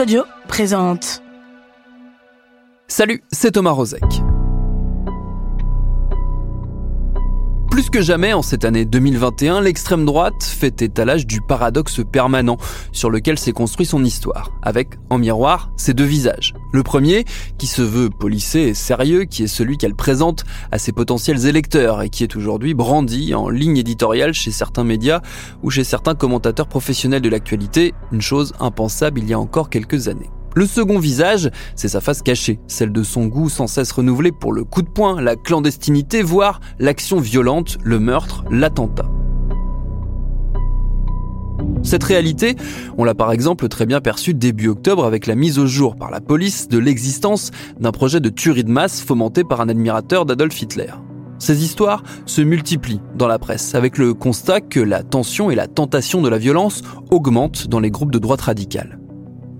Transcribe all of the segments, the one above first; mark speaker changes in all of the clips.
Speaker 1: Audio présente.
Speaker 2: Salut, c'est Thomas Rozek. Que jamais en cette année 2021, l'extrême droite fait étalage du paradoxe permanent sur lequel s'est construit son histoire, avec en miroir ses deux visages. Le premier, qui se veut polissé et sérieux, qui est celui qu'elle présente à ses potentiels électeurs et qui est aujourd'hui brandi en ligne éditoriale chez certains médias ou chez certains commentateurs professionnels de l'actualité, une chose impensable il y a encore quelques années. Le second visage, c'est sa face cachée, celle de son goût sans cesse renouvelé pour le coup de poing, la clandestinité, voire l'action violente, le meurtre, l'attentat. Cette réalité, on l'a par exemple très bien perçue début octobre avec la mise au jour par la police de l'existence d'un projet de tuerie de masse fomenté par un admirateur d'Adolf Hitler. Ces histoires se multiplient dans la presse avec le constat que la tension et la tentation de la violence augmentent dans les groupes de droite radicale.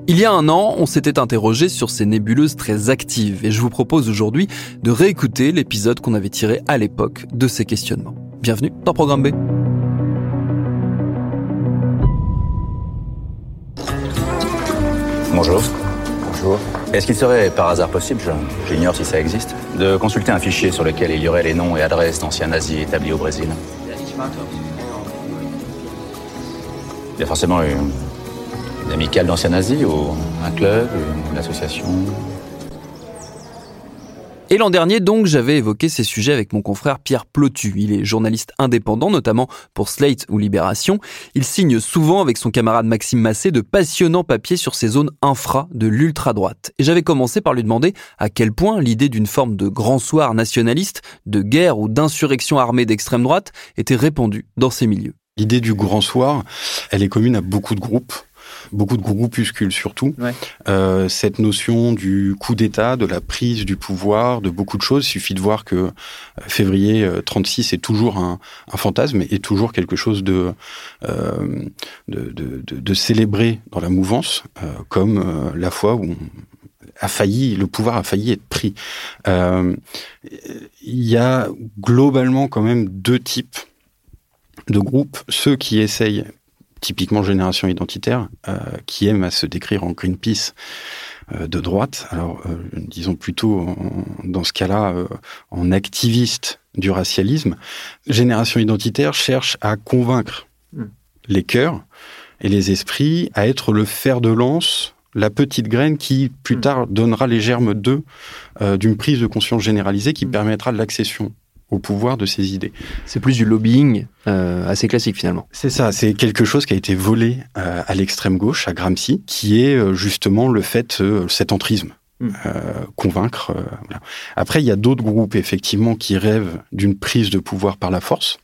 Speaker 2: Il y a un an, on s'était interrogé sur ces nébuleuses très actives et je vous propose aujourd'hui de réécouter l'épisode qu'on avait tiré à l'époque de ces questionnements. Bienvenue dans Programme B.
Speaker 3: Bonjour. Bonjour. Est-ce qu'il serait par hasard possible, j'ignore si ça existe, de consulter un fichier sur lequel il y aurait les noms et adresses d'anciens nazis établis au Brésil? Il y a forcément une, une amicale d'anciens nazis ou un club, une association
Speaker 2: Et l'an dernier, donc, j'avais évoqué ces sujets avec mon confrère Pierre Plotu. Il est journaliste indépendant, notamment pour Slate ou Libération. Il signe souvent avec son camarade Maxime Massé de passionnants papiers sur ces zones infra de l'ultra-droite. Et j'avais commencé par lui demander à quel point l'idée d'une forme de grand soir nationaliste, de guerre ou d'insurrection armée d'extrême droite était répandue dans ces milieux.
Speaker 4: L'idée du grand soir, elle est commune à beaucoup de groupes beaucoup de groupuscules surtout.
Speaker 2: Ouais.
Speaker 4: Euh, cette notion du coup d'État, de la prise du pouvoir, de beaucoup de choses. Il suffit de voir que euh, février 36 est toujours un, un fantasme et toujours quelque chose de, euh, de, de, de, de célébré dans la mouvance, euh, comme euh, la fois où on a failli, le pouvoir a failli être pris. Euh, Il y a globalement quand même deux types de groupes, ceux qui essayent typiquement génération identitaire, euh, qui aime à se décrire en Greenpeace euh, de droite. Alors, euh, disons plutôt en, dans ce cas-là en activiste du racialisme. Génération identitaire cherche à convaincre
Speaker 2: Mm.
Speaker 4: les cœurs et les esprits à être le fer de lance, la petite graine qui plus
Speaker 2: Mm.
Speaker 4: tard donnera les germes d'eux euh, d'une prise de conscience généralisée qui
Speaker 2: Mm.
Speaker 4: permettra de l'accession au pouvoir de ces idées.
Speaker 2: C'est plus du lobbying euh, assez classique finalement.
Speaker 4: C'est ça, c'est quelque chose qui a été volé euh, à l'extrême gauche, à Gramsci, qui est euh, justement le fait, cet entrisme.
Speaker 2: Mm.
Speaker 4: Euh, convaincre. voilà. Après, il y a d'autres groupes, effectivement, qui rêvent d'une prise de pouvoir par la force.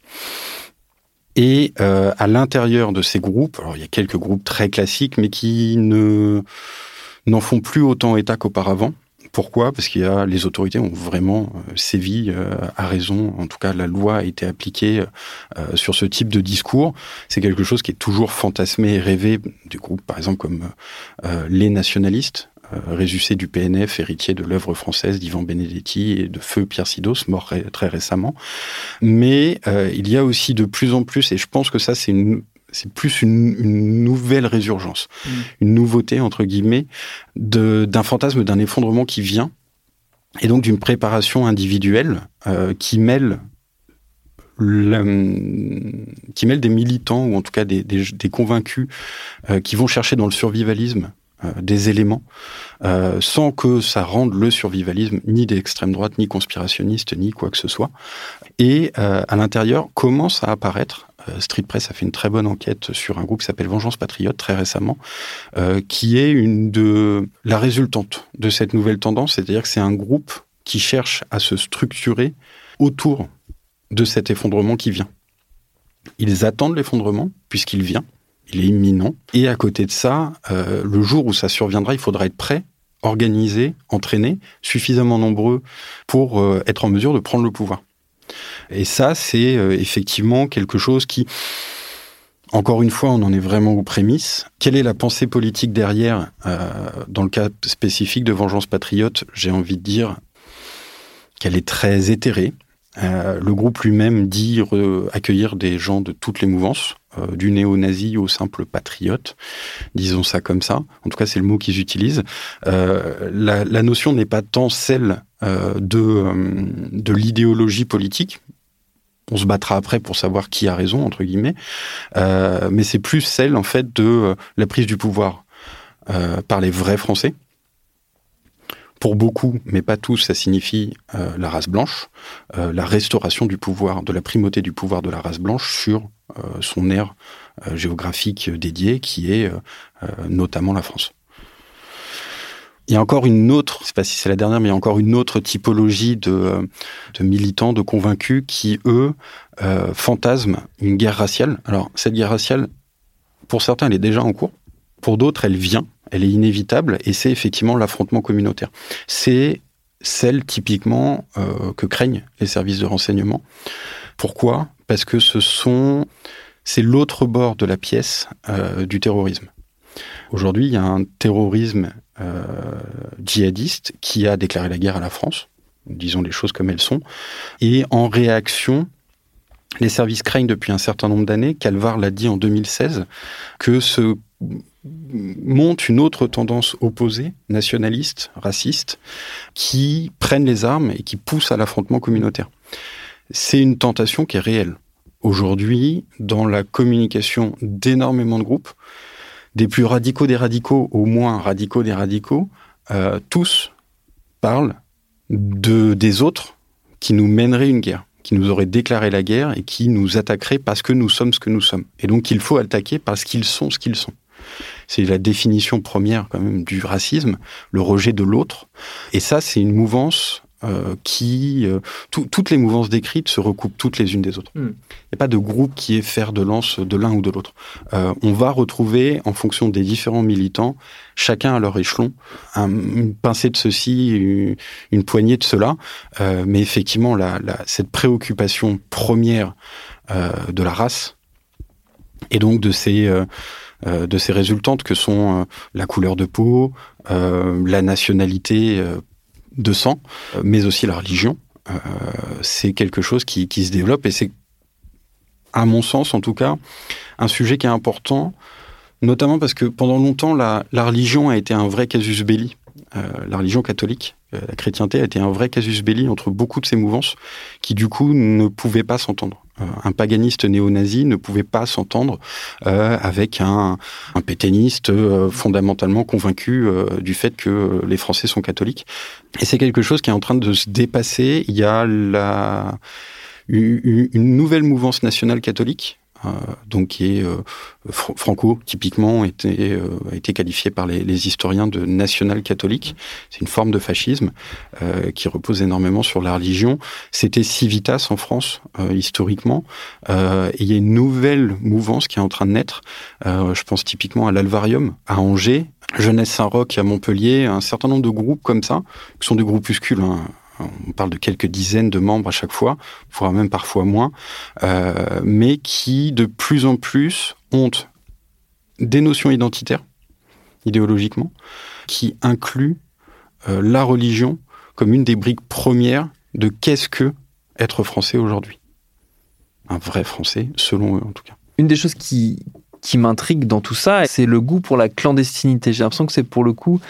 Speaker 4: Et à l'intérieur de ces groupes, alors il y a quelques groupes très classiques, mais qui ne n'en font plus autant état qu'auparavant, Pourquoi? Parce qu'il y a les autorités ont vraiment sévi à raison. En tout cas, la loi a été appliquée sur ce type de discours. C'est quelque chose qui est toujours fantasmé et rêvé du groupes, par exemple comme les nationalistes, euh, résucé du PNF, héritier de l'œuvre française d'Ivan Benedetti et de Feu Pierre Sidos, mort très récemment. Mais euh, il y a aussi de plus en plus, et je pense que ça c'est une c'est plus une, nouvelle résurgence, mmh. une nouveauté entre guillemets d'un fantasme d'un effondrement qui vient et donc d'une préparation individuelle euh, qui mêle qui mêle des militants ou en tout cas des, des, convaincus qui vont chercher dans le survivalisme euh, des éléments, euh, sans que ça rende le survivalisme ni d'extrême droite, ni conspirationniste, ni quoi que ce soit. Et euh, à l'intérieur commence à apparaître Street Press a fait une très bonne enquête sur un groupe qui s'appelle Vengeance Patriote très récemment, qui est une de la résultante de cette nouvelle tendance, c'est-à-dire que c'est un groupe qui cherche à se structurer autour de cet effondrement qui vient. Ils attendent l'effondrement puisqu'il vient, il est imminent. Et à côté de ça, euh, le jour où ça surviendra, il faudra être prêt, organisé, entraîné, suffisamment nombreux pour euh, être en mesure de prendre le pouvoir. Et ça, c'est euh, effectivement quelque chose qui, encore une fois, on en est vraiment aux prémices. Quelle est la pensée politique derrière Dans le cas spécifique de Vengeance Patriote, j'ai envie de dire qu'elle est très éthérée. le groupe lui-même dit accueillir des gens de toutes les mouvances, euh, du néo-nazi au simple patriote, disons ça comme ça. En tout cas, c'est le mot qu'ils utilisent. Euh, la, notion n'est pas tant celle euh, de, de l'idéologie politique. On se battra après pour savoir qui a raison entre guillemets, mais c'est plus celle en fait de la prise du pouvoir par les vrais Français pour beaucoup, mais pas tous, ça signifie la race blanche, la restauration du pouvoir, de la primauté du pouvoir de la race blanche sur son aire géographique dédiée, qui est notamment la France. Il y a encore une autre, je sais pas si c'est la dernière, mais il y a encore une autre typologie de, militants, de convaincus qui, eux, fantasment une guerre raciale. Alors, cette guerre raciale, pour certains, elle est déjà en cours. Pour d'autres, elle vient elle est inévitable et c'est effectivement l'affrontement communautaire. C'est celle typiquement euh, que craignent les services de renseignement. Pourquoi? Parce que ce sont c'est l'autre bord de la pièce euh, du terrorisme. Aujourd'hui, il y a un terrorisme euh, djihadiste qui a déclaré la guerre à la France, disons les choses comme elles sont, et en réaction, les services craignent depuis un certain nombre d'années, Calvar l'a dit en 2016, que ce monte une autre tendance opposée, nationaliste, raciste, qui prennent les armes et qui poussent à l'affrontement communautaire. C'est une tentation qui est réelle. Aujourd'hui, dans la communication d'énormément de groupes, des plus radicaux des radicaux aux moins radicaux des radicaux, euh, tous parlent de, des autres qui nous mèneraient une guerre, qui nous auraient déclaré la guerre et qui nous attaqueraient parce que nous sommes ce que nous sommes. Et donc il faut attaquer parce qu'ils sont ce qu'ils sont. C'est la définition première quand même du racisme, le rejet de l'autre. Et ça, c'est une mouvance euh, qui, euh, toutes les mouvances décrites se recoupent toutes les unes des autres. Hmm. Il n'y a pas de groupe qui est fer de lance de l'un ou de l'autre. Euh, on va retrouver, en fonction des différents militants, chacun à leur échelon, une pincée de ceci, une, poignée de cela. mais effectivement, cette préoccupation première de la race, et donc de ces euh, de ces résultantes que sont euh, la couleur de peau, euh, la nationalité de sang, mais aussi la religion. c'est quelque chose qui, se développe et c'est, à mon sens en tout cas, un sujet qui est important, notamment parce que pendant longtemps, la, religion a été un vrai casus belli. la religion catholique, la chrétienté a été un vrai casus belli entre beaucoup de ces mouvances qui du coup ne pouvaient pas s'entendre. Euh, un paganiste néo-nazi ne pouvait pas s'entendre euh, avec un, un pétainiste euh, fondamentalement convaincu du fait que les Français sont catholiques. Et c'est quelque chose qui est en train de se dépasser. Il y a la, une nouvelle mouvance nationale catholique euh, donc qui est euh, Franco typiquement était, euh, a été qualifié par les, les historiens de national catholique. C'est une forme de fascisme qui repose énormément sur la religion. C'était Civitas en France historiquement. et il y a une nouvelle mouvance qui est en train de naître. je pense typiquement à l'Alvarium à Angers, Jeunesse Saint-Roch à Montpellier, un certain nombre de groupes comme ça, qui sont des groupuscules. Hein. On parle de quelques dizaines de membres à chaque fois, voire même parfois moins, euh, mais qui de plus en plus ont des notions identitaires, idéologiquement, qui incluent euh, la religion comme une des briques premières de qu'est-ce que être français aujourd'hui. Un vrai français, selon eux en tout cas.
Speaker 2: Une des choses qui, qui m'intrigue dans tout ça, c'est le goût pour la clandestinité. J'ai l'impression que c'est pour le coup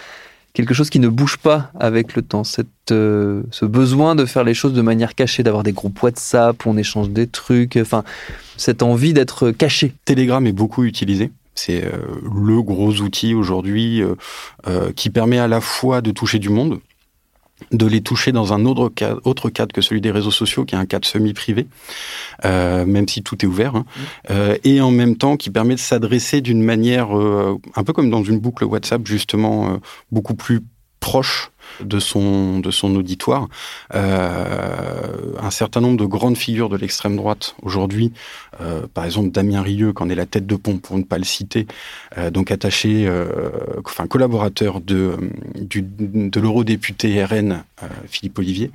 Speaker 2: quelque chose qui ne bouge pas avec le temps. Cette, euh, ce besoin de faire les choses de manière cachée, d'avoir des groupes WhatsApp on échange des trucs, enfin, cette envie d'être caché.
Speaker 4: Telegram est beaucoup utilisé. C'est euh, le gros outil aujourd'hui euh, qui permet à la fois de toucher du monde, de les toucher dans un autre cadre, autre cadre que celui des réseaux sociaux, qui est un cadre semi-privé, euh, même si tout est ouvert, hein, mmh. euh, et en même temps qui permet de s'adresser d'une manière, euh, un peu comme dans une boucle WhatsApp, justement, beaucoup plus proche de son, de son auditoire. Euh, un certain nombre de grandes figures de l'extrême droite aujourd'hui, euh, par exemple Damien Rieu, qui en est la tête de pont pour ne pas le citer, euh, donc attaché, euh, enfin collaborateur de, du, de l'eurodéputé RN Philippe Olivier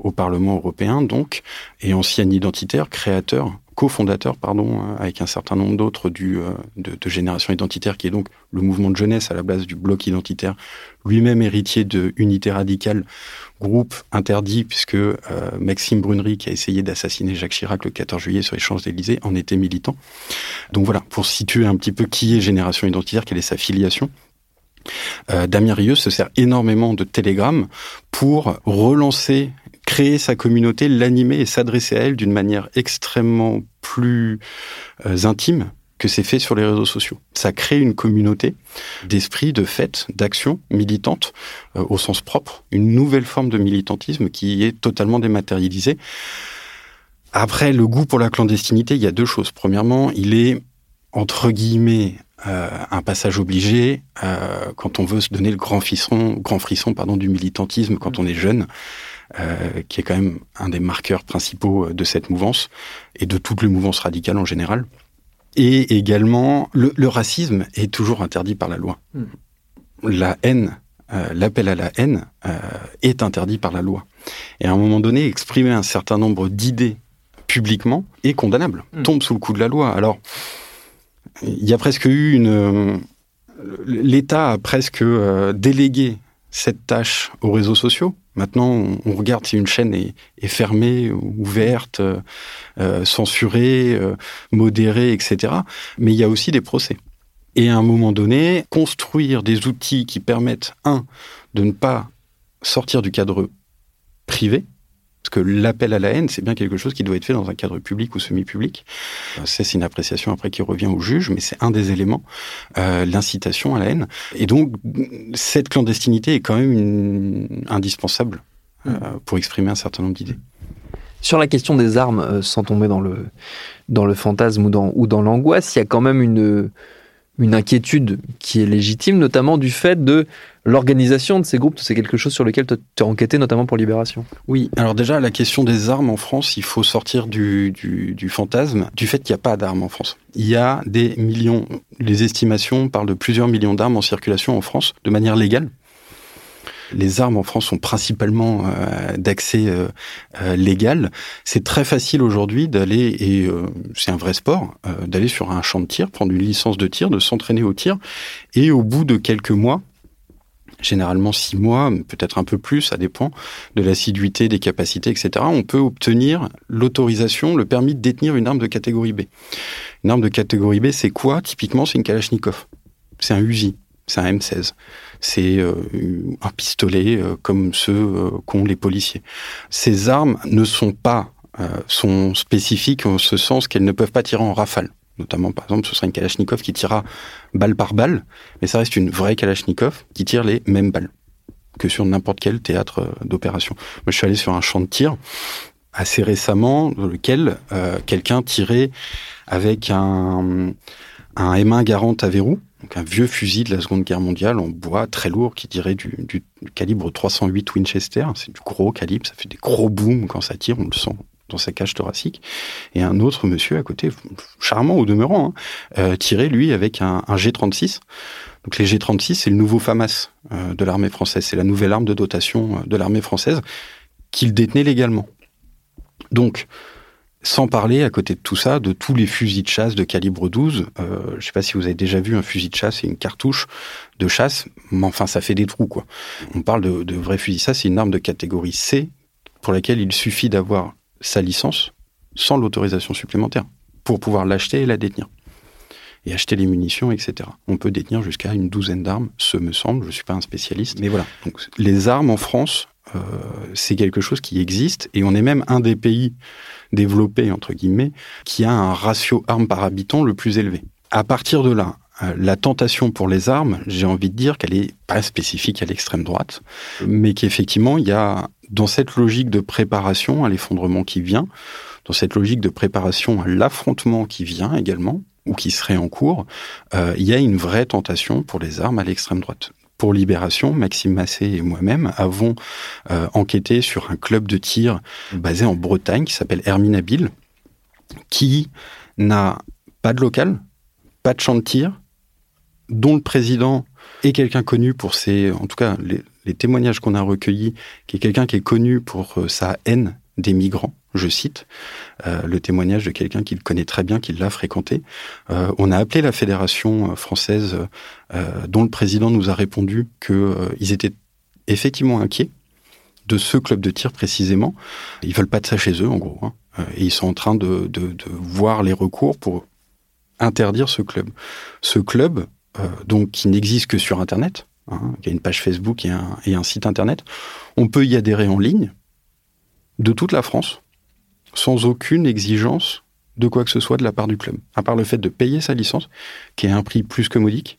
Speaker 4: au Parlement européen, donc, et ancien identitaire, créateur cofondateur, pardon, avec un certain nombre d'autres du de, de, Génération Identitaire, qui est donc le mouvement de jeunesse à la base du bloc identitaire, lui-même héritier de Unité Radicale, groupe interdit puisque euh, Maxime Brunery, qui a essayé d'assassiner Jacques Chirac le 14 juillet sur les Champs-Élysées, en était militant. Donc voilà, pour situer un petit peu qui est Génération Identitaire, quelle est sa filiation. Euh, Damien Rieu se sert énormément de Telegram pour relancer créer sa communauté, l'animer et s'adresser à elle d'une manière extrêmement plus euh, intime que c'est fait sur les réseaux sociaux. Ça crée une communauté d'esprit, de fête, d'action militante euh, au sens propre, une nouvelle forme de militantisme qui est totalement dématérialisée. Après, le goût pour la clandestinité, il y a deux choses. Premièrement, il est entre guillemets euh, un passage obligé euh, quand on veut se donner le grand frisson, grand frisson pardon, du militantisme quand on est jeune. Euh, qui est quand même un des marqueurs principaux de cette mouvance et de toutes les mouvances radicales en général. Et également, le, le racisme est toujours interdit par la loi. Mmh. La haine, euh, l'appel à la haine euh, est interdit par la loi. Et à un moment donné, exprimer un certain nombre d'idées publiquement est condamnable, mmh. tombe sous le coup de la loi. Alors, il y a presque eu une... L'État a presque euh, délégué cette tâche aux réseaux sociaux. Maintenant, on regarde si une chaîne est, fermée, ouverte, euh, censurée, euh, modérée, etc. Mais il y a aussi des procès. Et à un moment donné, construire des outils qui permettent, un, de ne pas sortir du cadre privé, parce que l'appel à la haine, c'est bien quelque chose qui doit être fait dans un cadre public ou semi-public. Euh, c'est une appréciation après qui revient au juge, mais c'est un des éléments, euh, l'incitation à la haine. Et donc, cette clandestinité est quand même une, indispensable euh, mm. pour exprimer un certain nombre d'idées.
Speaker 2: Sur la question des armes, euh, sans tomber dans le, dans le fantasme ou dans, ou dans l'angoisse, il y a quand même une, une inquiétude qui est légitime, notamment du fait de l'organisation de ces groupes. C'est quelque chose sur lequel tu as enquêté, notamment pour Libération.
Speaker 4: Oui, alors déjà, la question des armes en France, il faut sortir du, fantasme du fait qu'il n'y a pas d'armes en France. Il y a des millions, les estimations parlent de plusieurs millions d'armes en circulation en France de manière légale. Les armes en France sont principalement euh, d'accès euh, euh, légal. C'est très facile aujourd'hui d'aller, et c'est un vrai sport, d'aller sur un champ de tir, prendre une licence de tir, de s'entraîner au tir, et au bout de quelques mois, généralement six mois, peut-être un peu plus, ça dépend de l'assiduité, des capacités, etc. On peut obtenir l'autorisation, le permis de détenir une arme de catégorie B. Une arme de catégorie B, c'est quoi? Typiquement, c'est une Kalachnikov. C'est un Uzi. C'est un M16. C'est euh, un pistolet euh, comme ceux euh, qu'ont les policiers. Ces armes ne sont pas sont spécifiques en ce sens qu'elles ne peuvent pas tirer en rafale. Notamment, par exemple, ce serait une Kalachnikov qui tirera balle par balle, mais ça reste une vraie Kalachnikov qui tire les mêmes balles que sur n'importe quel théâtre euh, d'opération. Moi, je suis allé sur un champ de tir assez récemment dans lequel euh, quelqu'un tirait avec un, un M1 Garand à verrou, donc un vieux fusil de la Seconde Guerre mondiale en bois très lourd qui tirait du, du, du calibre 308 Winchester. C'est du gros calibre, ça fait des gros booms quand ça tire, on le sent dans sa cage thoracique, et un autre monsieur à côté, charmant au demeurant, hein, euh, tiré lui avec un, un G36. Donc les G36, c'est le nouveau FAMAS euh, de l'armée française, c'est la nouvelle arme de dotation euh, de l'armée française qu'il détenait légalement. Donc, sans parler, à côté de tout ça, de tous les fusils de chasse de calibre 12. Euh, je ne sais pas si vous avez déjà vu un fusil de chasse et une cartouche de chasse, mais enfin, ça fait des trous, quoi. On parle de, de vrais fusils. Ça, c'est une arme de catégorie C pour laquelle il suffit d'avoir sa licence sans l'autorisation supplémentaire pour pouvoir l'acheter et la détenir et acheter les munitions, etc. On peut détenir jusqu'à une douzaine d'armes, ce me semble, je ne suis pas un spécialiste. Mais voilà, donc les armes en France, euh, c'est quelque chose qui existe, et on est même un des pays développés, entre guillemets, qui a un ratio armes par habitant le plus élevé. À partir de là, euh, la tentation pour les armes, j'ai envie de dire qu'elle est pas spécifique à l'extrême droite, mais qu'effectivement, il y a dans cette logique de préparation à l'effondrement qui vient, dans cette logique de préparation à l'affrontement qui vient également, ou qui serait en cours, euh, il y a une vraie tentation pour les armes à l'extrême droite. Pour Libération, Maxime Massé et moi-même avons euh, enquêté sur un club de tir basé en Bretagne qui s'appelle Herminabil, qui n'a pas de local, pas de champ de tir, dont le président est quelqu'un connu pour ses, en tout cas les, témoignages qu'on a recueillis, qui est quelqu'un qui est connu pour euh, sa haine des migrants je cite euh, le témoignage de quelqu'un qui le connaît très bien, qui l'a fréquenté. Euh, on a appelé la fédération française, dont le président nous a répondu qu'ils étaient effectivement inquiets de ce club de tir précisément. Ils veulent pas de ça chez eux, en gros. Hein. et ils sont en train de, voir les recours pour interdire ce club. Ce club, donc, qui n'existe que sur Internet, hein, qui a une page Facebook et un, et un site Internet, on peut y adhérer en ligne de toute la France sans aucune exigence de quoi que ce soit de la part du club, à part le fait de payer sa licence, qui est un prix plus que modique.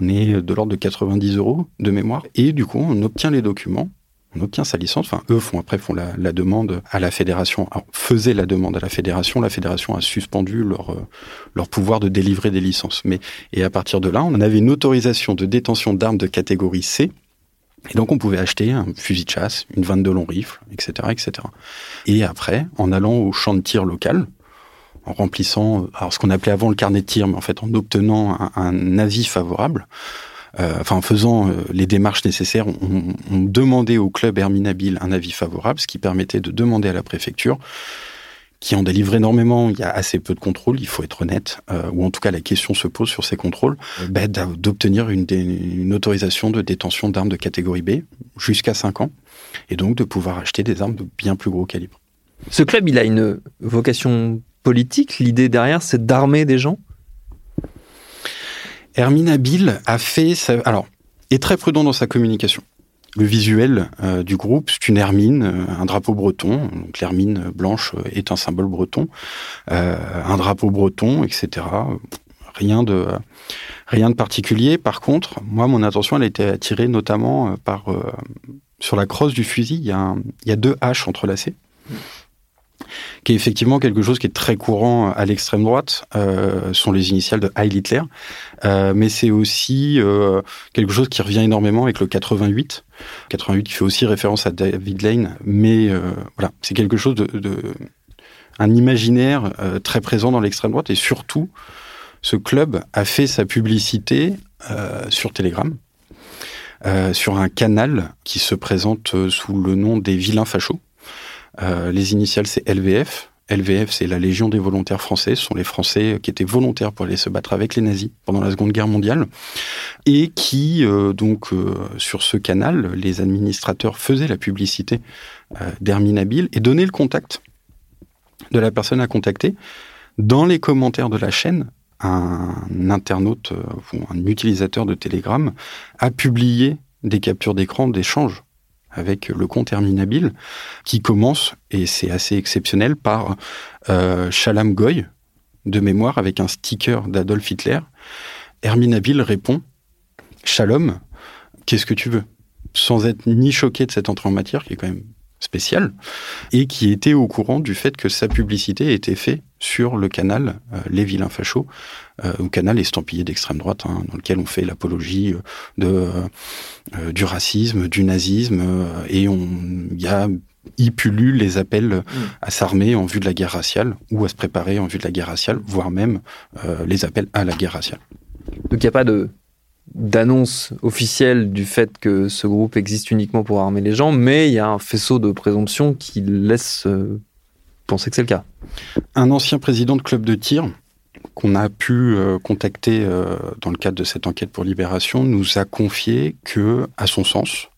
Speaker 4: On est de l'ordre de 90 euros de mémoire, et du coup, on obtient les documents, on obtient sa licence. Enfin, eux font après font la, demande à la fédération. Alors, faisaient la demande à la fédération. La fédération a suspendu leur euh, leur pouvoir de délivrer des licences. Mais et à partir de là, on avait une autorisation de détention d'armes de catégorie C et donc on pouvait acheter un fusil de chasse, une vanne de long rifle, etc., etc. Et après, en allant au champ de tir local, en remplissant, alors ce qu'on appelait avant le carnet de tir, mais en fait en obtenant un, avis favorable, euh, enfin en faisant euh, les démarches nécessaires, on, on demandait au club Herminabil un avis favorable, ce qui permettait de demander à la préfecture qui en délivrent énormément, il y a assez peu de contrôles, il faut être honnête, euh, ou en tout cas la question se pose sur ces contrôles, bah, d'obtenir une, une, autorisation de détention d'armes de catégorie B jusqu'à 5 ans, et donc de pouvoir acheter des armes de bien plus gros calibre.
Speaker 2: Ce club, il a une vocation politique, l'idée derrière, c'est d'armer des gens?
Speaker 4: Hermine Habile a fait... Alors, est très prudent dans sa communication le visuel euh, du groupe, c'est une hermine, euh, un drapeau breton. L'hermine blanche euh, est un symbole breton, un drapeau breton, etc. Rien de particulier. Par contre, moi, mon attention, elle a été attirée notamment sur la crosse du fusil. Il y il y a deux haches entrelacées qui est effectivement quelque chose qui est très courant à l'extrême droite, euh, sont les initiales de Heil Hitler, euh, mais c'est aussi euh, quelque chose qui revient énormément avec le 88, 88 qui fait aussi référence à David Lane, mais euh, voilà, c'est quelque chose de, de un imaginaire euh, très présent dans l'extrême droite et surtout, ce club a fait sa publicité euh, sur Telegram. sur un canal qui se présente sous le nom des vilains fachos. Euh, les initiales, c'est LVF. LVF, c'est la Légion des volontaires français. Ce sont les Français qui étaient volontaires pour aller se battre avec les nazis pendant la Seconde Guerre mondiale. Et qui, euh, donc, euh, sur ce canal, les administrateurs faisaient la publicité euh, d'Herminabil et donnaient le contact de la personne à contacter. Dans les commentaires de la chaîne, un internaute ou un utilisateur de Telegram a publié des captures d'écran d'échanges avec le compte Herminabil, qui commence, et c'est assez exceptionnel, par euh, Shalam Goy, de mémoire, avec un sticker d'Adolf Hitler. Herminabil répond Shalom, qu'est-ce que tu veux? Sans être ni choqué de cette entrée en matière, qui est quand même spéciale, et qui était au courant du fait que sa publicité était faite sur le canal euh, Les Vilains Fachos, euh, un canal estampillé d'extrême droite, hein, dans lequel on fait l'apologie euh, de euh, du racisme, du nazisme, et on il y a y pullulent les appels mm. à s'armer en vue de la guerre raciale ou à se préparer en vue de la guerre raciale, voire même les appels à la guerre raciale.
Speaker 2: Donc il n'y a pas de d'annonce officielle du fait que ce groupe existe uniquement pour armer les gens, mais il y a un faisceau de présomption qui laisse euh, penser que c'est le cas.
Speaker 4: Un ancien président de club de tir qu'on a pu euh, contacter euh, dans le cadre de cette enquête pour Libération nous a confié que, à son sens,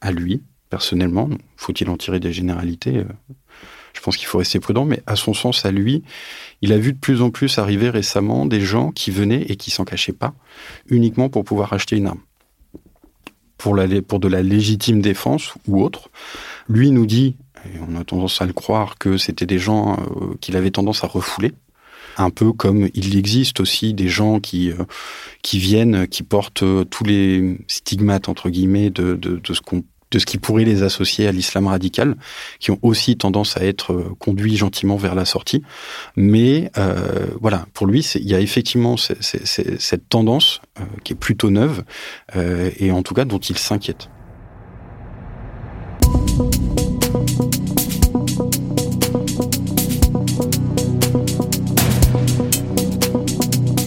Speaker 4: à lui, personnellement, faut-il en tirer des généralités je pense qu'il faut rester prudent, mais à son sens, à lui, il a vu de plus en plus arriver récemment des gens qui venaient et qui s'en cachaient pas, uniquement pour pouvoir acheter une arme. Pour, pour de la légitime défense ou autre. Lui nous dit, et on a tendance à le croire, que c'était des gens euh, qu'il avait tendance à refouler. Un peu comme il existe aussi des gens qui, euh, qui viennent, qui portent euh, tous les stigmates, entre guillemets, de, de, de ce qu'on de ce qui pourrait les associer à l'islam radical, qui ont aussi tendance à être euh, conduits gentiment vers la sortie. Mais euh, voilà, pour lui, il y a effectivement cette tendance euh, qui est plutôt neuve, et en tout cas dont il s'inquiète.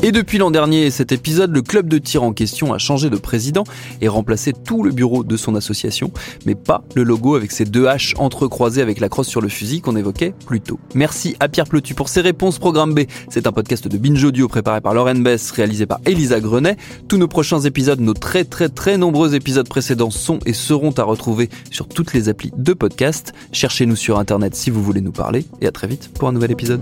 Speaker 2: Et depuis l'an dernier cet épisode, le club de tir en question a changé de président et remplacé tout le bureau de son association, mais pas le logo avec ses deux haches entrecroisées avec la crosse sur le fusil qu'on évoquait plus tôt. Merci à Pierre Plotu pour ses réponses. Programme B, c'est un podcast de Binge Audio préparé par Lauren Bess, réalisé par Elisa Grenet. Tous nos prochains épisodes, nos très très très nombreux épisodes précédents sont et seront à retrouver sur toutes les applis de podcast. Cherchez-nous sur internet si vous voulez nous parler et à très vite pour un nouvel épisode.